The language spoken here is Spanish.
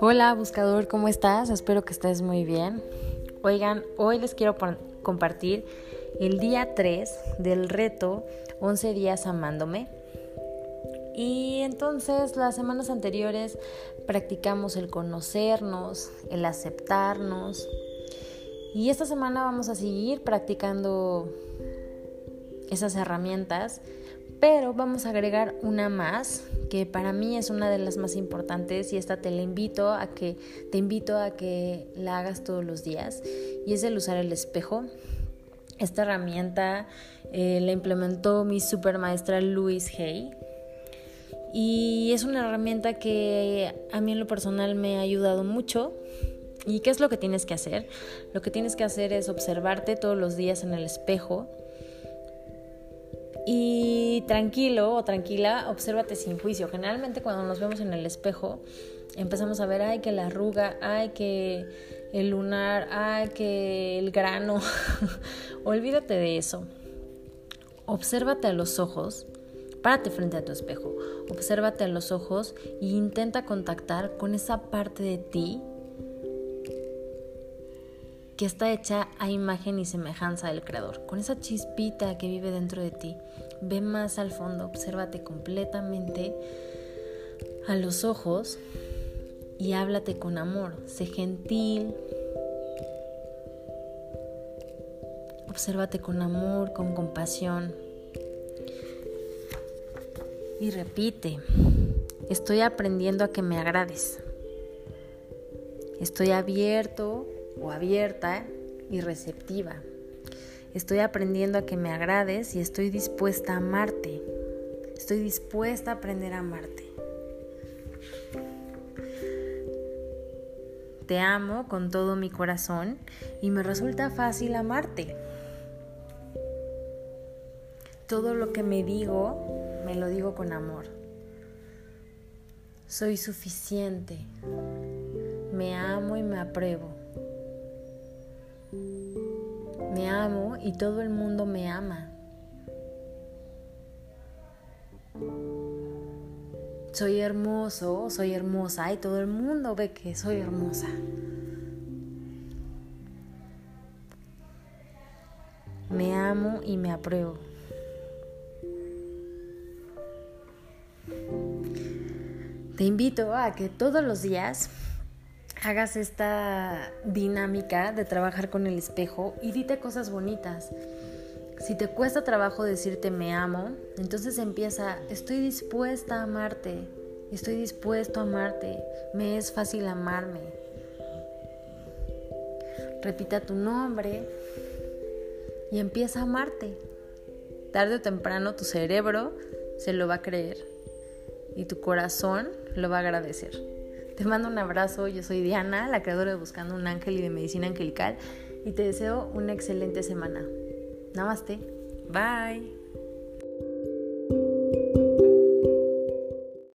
Hola buscador, ¿cómo estás? Espero que estés muy bien. Oigan, hoy les quiero compartir el día 3 del reto 11 días amándome. Y entonces las semanas anteriores practicamos el conocernos, el aceptarnos. Y esta semana vamos a seguir practicando esas herramientas, pero vamos a agregar una más que para mí es una de las más importantes y esta te la invito a que te invito a que la hagas todos los días y es el usar el espejo. Esta herramienta eh, la implementó mi super maestra Louise Hay y es una herramienta que a mí en lo personal me ha ayudado mucho. ¿Y qué es lo que tienes que hacer? Lo que tienes que hacer es observarte todos los días en el espejo y tranquilo o tranquila, obsérvate sin juicio. Generalmente cuando nos vemos en el espejo empezamos a ver, ay, que la arruga, ay, que el lunar, ay, que el grano. Olvídate de eso. Obsérvate a los ojos Párate frente a tu espejo, obsérvate a los ojos e intenta contactar con esa parte de ti que está hecha a imagen y semejanza del Creador, con esa chispita que vive dentro de ti. Ve más al fondo, obsérvate completamente a los ojos y háblate con amor. Sé gentil. Obsérvate con amor, con compasión y repite, estoy aprendiendo a que me agrades. Estoy abierto o abierta y receptiva. Estoy aprendiendo a que me agrades y estoy dispuesta a amarte. Estoy dispuesta a aprender a amarte. Te amo con todo mi corazón y me resulta fácil amarte. Todo lo que me digo me lo digo con amor. Soy suficiente. Me amo y me apruebo. Me amo y todo el mundo me ama. Soy hermoso, soy hermosa y todo el mundo ve que soy hermosa. Me amo y me apruebo. Te invito a que todos los días hagas esta dinámica de trabajar con el espejo y dite cosas bonitas. Si te cuesta trabajo decirte me amo, entonces empieza, estoy dispuesta a amarte, estoy dispuesto a amarte, me es fácil amarme. Repita tu nombre y empieza a amarte. Tarde o temprano tu cerebro se lo va a creer y tu corazón lo va a agradecer. Te mando un abrazo, yo soy Diana, la creadora de Buscando un Ángel y de Medicina Angelical, y te deseo una excelente semana. Namaste. Bye.